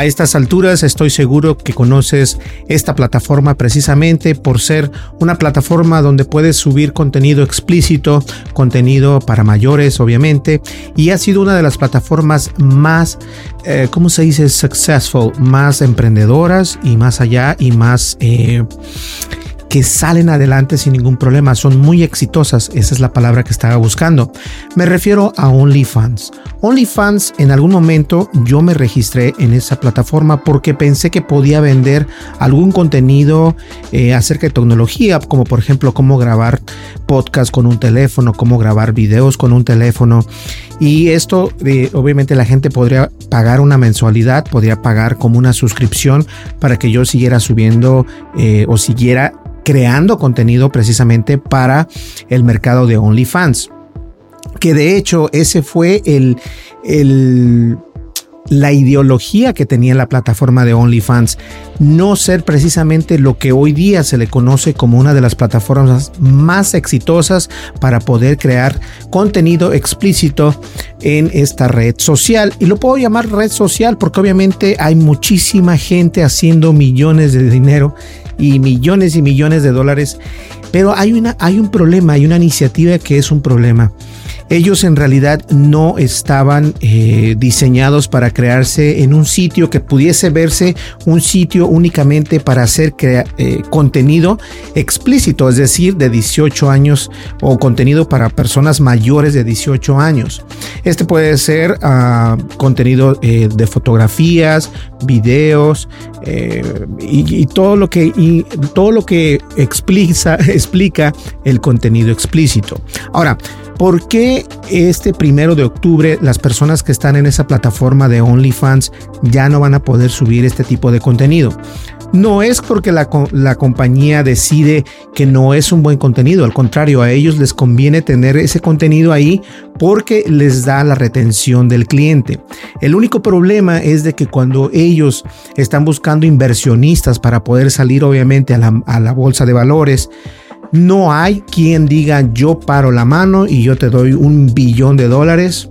A estas alturas estoy seguro que conoces esta plataforma precisamente por ser una plataforma donde puedes subir contenido explícito, contenido para mayores obviamente, y ha sido una de las plataformas más, eh, ¿cómo se dice? Successful, más emprendedoras y más allá y más... Eh, que salen adelante sin ningún problema, son muy exitosas, esa es la palabra que estaba buscando. Me refiero a OnlyFans. OnlyFans en algún momento yo me registré en esa plataforma porque pensé que podía vender algún contenido eh, acerca de tecnología, como por ejemplo cómo grabar podcast con un teléfono, cómo grabar videos con un teléfono. Y esto, eh, obviamente, la gente podría pagar una mensualidad, podría pagar como una suscripción para que yo siguiera subiendo eh, o siguiera creando contenido precisamente para el mercado de OnlyFans. Que de hecho ese fue el, el la ideología que tenía la plataforma de OnlyFans, no ser precisamente lo que hoy día se le conoce como una de las plataformas más exitosas para poder crear contenido explícito en esta red social. Y lo puedo llamar red social porque obviamente hay muchísima gente haciendo millones de dinero y millones y millones de dólares. Pero hay, una, hay un problema, hay una iniciativa que es un problema. Ellos en realidad no estaban eh, diseñados para crearse en un sitio que pudiese verse un sitio únicamente para hacer eh, contenido explícito, es decir, de 18 años o contenido para personas mayores de 18 años. Este puede ser ah, contenido eh, de fotografías, videos y, todo lo que y todo lo que explica, explica el contenido explícito. Ahora, ¿Por qué este primero de octubre las personas que están en esa plataforma de OnlyFans ya no van a poder subir este tipo de contenido? No es porque la, la, compañía decide que no es un buen contenido, al contrario, a ellos les conviene tener ese contenido ahí porque les da la retención del cliente. El único problema es de que cuando ellos están buscando inversionistas para poder salir obviamente a la, a la bolsa de valores, no hay quien diga yo paro la mano y yo te doy un billón de dólares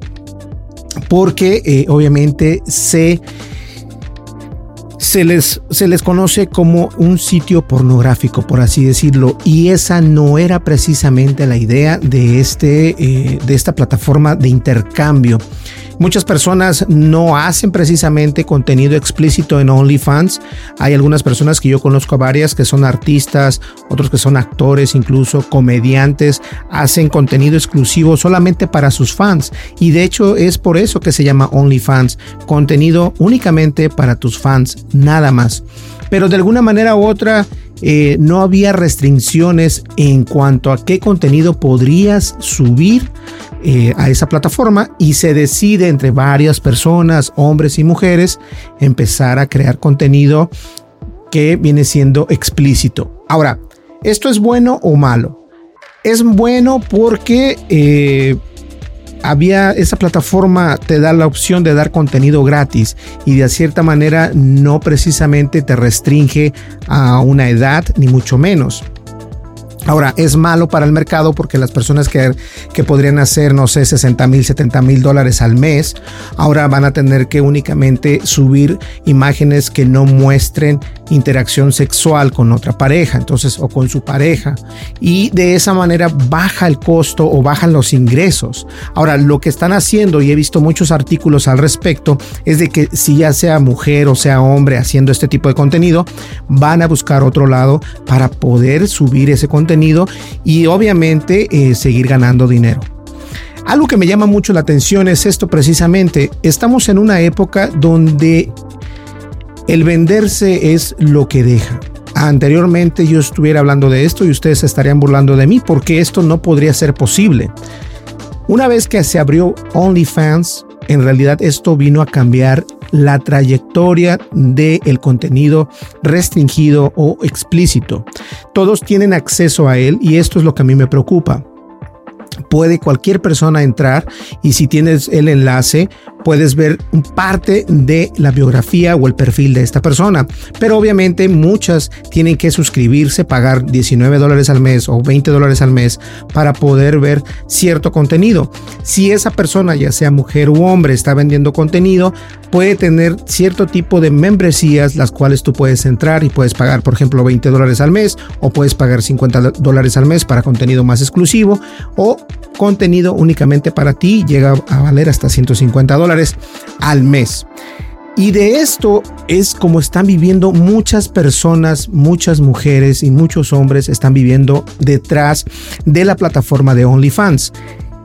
porque eh, obviamente se, se, les, se les conoce como un sitio pornográfico, por así decirlo, y esa no era precisamente la idea de, este, eh, de esta plataforma de intercambio. Muchas personas no hacen precisamente contenido explícito en OnlyFans. Hay algunas personas que yo conozco varias que son artistas, otros que son actores, incluso comediantes, hacen contenido exclusivo solamente para sus fans. Y de hecho es por eso que se llama OnlyFans, contenido únicamente para tus fans, nada más. Pero de alguna manera u otra, eh, no había restricciones en cuanto a qué contenido podrías subir eh, a esa plataforma y se decide entre varias personas, hombres y mujeres, empezar a crear contenido que viene siendo explícito. Ahora, ¿esto es bueno o malo? Es bueno porque eh, había esa plataforma te da la opción de dar contenido gratis y de cierta manera no precisamente te restringe a una edad ni mucho menos. Ahora, es malo para el mercado porque las personas que, que podrían hacer, no sé, 60 mil, 70 mil dólares al mes, ahora van a tener que únicamente subir imágenes que no muestren interacción sexual con otra pareja, entonces, o con su pareja. Y de esa manera baja el costo o bajan los ingresos. Ahora, lo que están haciendo, y he visto muchos artículos al respecto, es de que si ya sea mujer o sea hombre haciendo este tipo de contenido, van a buscar otro lado para poder subir ese contenido y obviamente eh, seguir ganando dinero. Algo que me llama mucho la atención es esto precisamente. Estamos en una época donde el venderse es lo que deja. Anteriormente yo estuviera hablando de esto y ustedes estarían burlando de mí porque esto no podría ser posible. Una vez que se abrió OnlyFans, en realidad esto vino a cambiar la trayectoria del el contenido restringido o explícito. Todos tienen acceso a él y esto es lo que a mí me preocupa puede cualquier persona entrar y si tienes el enlace puedes ver parte de la biografía o el perfil de esta persona. Pero obviamente muchas tienen que suscribirse, pagar 19 dólares al mes o 20 dólares al mes para poder ver cierto contenido. Si esa persona, ya sea mujer u hombre, está vendiendo contenido, puede tener cierto tipo de membresías las cuales tú puedes entrar y puedes pagar, por ejemplo, 20 dólares al mes o puedes pagar 50 dólares al mes para contenido más exclusivo o contenido únicamente para ti llega a valer hasta 150 dólares al mes. Y de esto es como están viviendo muchas personas, muchas mujeres y muchos hombres están viviendo detrás de la plataforma de OnlyFans.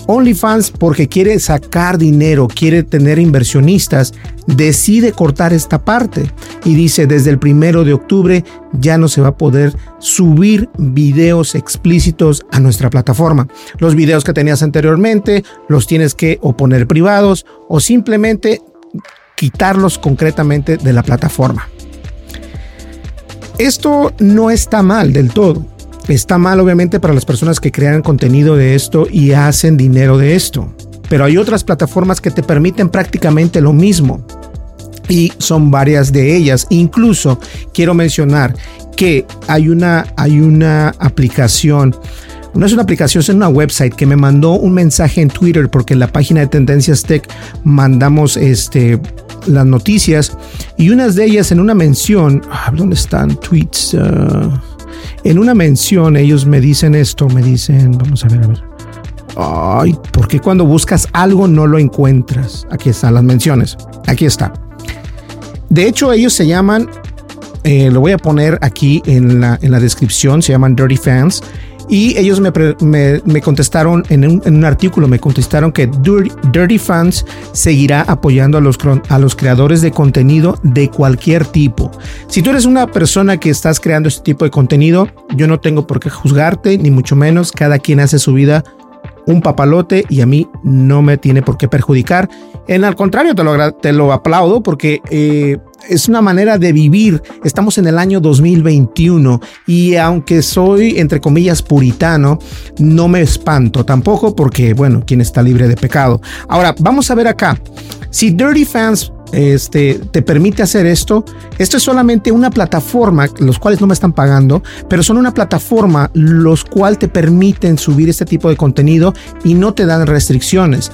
OnlyFans, porque quiere sacar dinero, quiere tener inversionistas, decide cortar esta parte y dice desde el primero de octubre ya no se va a poder subir videos explícitos a nuestra plataforma. Los videos que tenías anteriormente los tienes que o poner privados o simplemente quitarlos concretamente de la plataforma. Esto no está mal del todo Está mal obviamente para las personas que crean contenido de esto y hacen dinero de esto. Pero hay otras plataformas que te permiten prácticamente lo mismo. Y son varias de ellas. Incluso quiero mencionar que hay una, hay una aplicación no es una aplicación, es una website que me mandó un mensaje en Twitter porque en la página de Tendencias Tech mandamos este, las noticias y unas de ellas en una mención, ah, ¿dónde están tweets? Ah, en una mención ellos me dicen esto, me dicen, vamos a ver, a ver. Ay, ¿por qué cuando buscas algo no lo encuentras? Aquí están las menciones. Aquí está. De hecho, ellos se llaman, eh, lo voy a poner aquí en la, en la descripción, se llaman Dirty Fans. Y ellos me, contestaron en un, artículo, me contestaron que Dirty, Fans seguirá apoyando a los, a los creadores de contenido de cualquier tipo. Si tú eres una persona que estás creando este tipo de contenido, yo no tengo por qué juzgarte, ni mucho menos. Cada quien hace su vida un papalote y a mí no me tiene por qué perjudicar. En al contrario, te lo, te lo aplaudo porque eh, es una manera de vivir. Estamos en el año 2021 y aunque soy, entre comillas, puritano, no me espanto tampoco porque, bueno, quien está libre de pecado. Ahora, vamos a ver acá. Si Dirty Fans este, te permite hacer esto. Esto es solamente una plataforma, los cuales no me están pagando, pero son una plataforma los cuales te permiten subir este tipo de contenido y no te dan restricciones.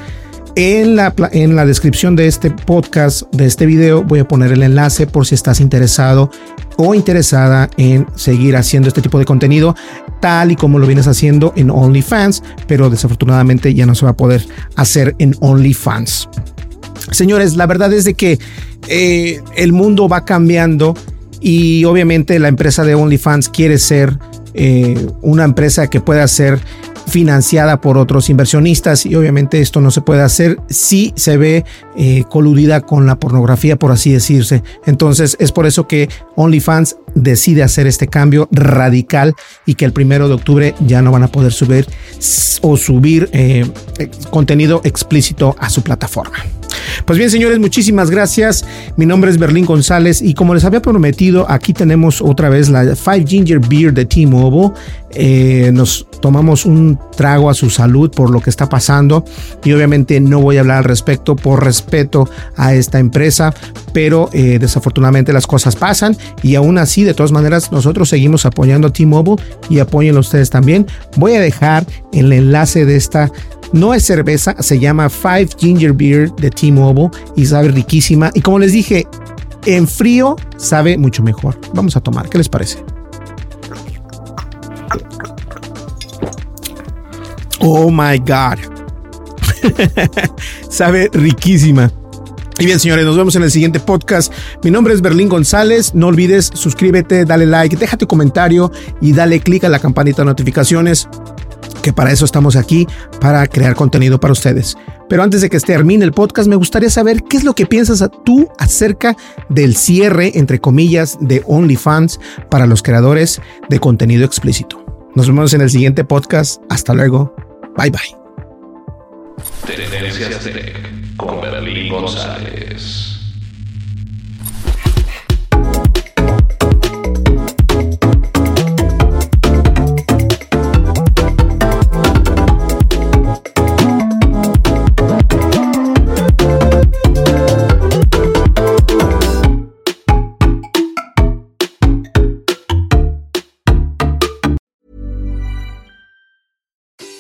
En la, en la descripción de este podcast, de este video, voy a poner el enlace por si estás interesado o interesada en seguir haciendo este tipo de contenido, tal y como lo vienes haciendo en OnlyFans, pero desafortunadamente ya no se va a poder hacer en OnlyFans. Señores, la verdad es de que eh, el mundo va cambiando y obviamente la empresa de OnlyFans quiere ser eh, una empresa que pueda ser financiada por otros inversionistas y obviamente esto no se puede hacer si se ve eh, coludida con la pornografía, por así decirse. Entonces es por eso que OnlyFans decide hacer este cambio radical y que el primero de octubre ya no van a poder subir o subir contenido explícito a su plataforma. Pues bien, señores, muchísimas gracias. Mi nombre es Berlín González y como les había prometido, aquí tenemos otra vez la Five Ginger Beer de T-Mobile. Eh, nos tomamos un trago a su salud por lo que está pasando y obviamente no voy a hablar al respecto por respeto a esta empresa, pero eh, desafortunadamente las cosas pasan y aún así, de todas maneras, nosotros seguimos apoyando a T-Mobile y apóyenlo ustedes también. Voy a dejar el enlace de esta no es cerveza, se llama Five Ginger Beer de T-Mobile y sabe riquísima. Y como les dije, en frío sabe mucho mejor. Vamos a tomar, ¿qué les parece? Oh my God. sabe riquísima. Y bien, señores, nos vemos en el siguiente podcast. Mi nombre es Berlín González. No olvides suscríbete, dale like, déjate comentario y dale click a la campanita de notificaciones que para eso estamos aquí, para crear contenido para ustedes. Pero antes de que termine el podcast, me gustaría saber qué es lo que piensas tú acerca del cierre, entre comillas, de OnlyFans para los creadores de contenido explícito. Nos vemos en el siguiente podcast. Hasta luego. Bye bye. con Berlín González.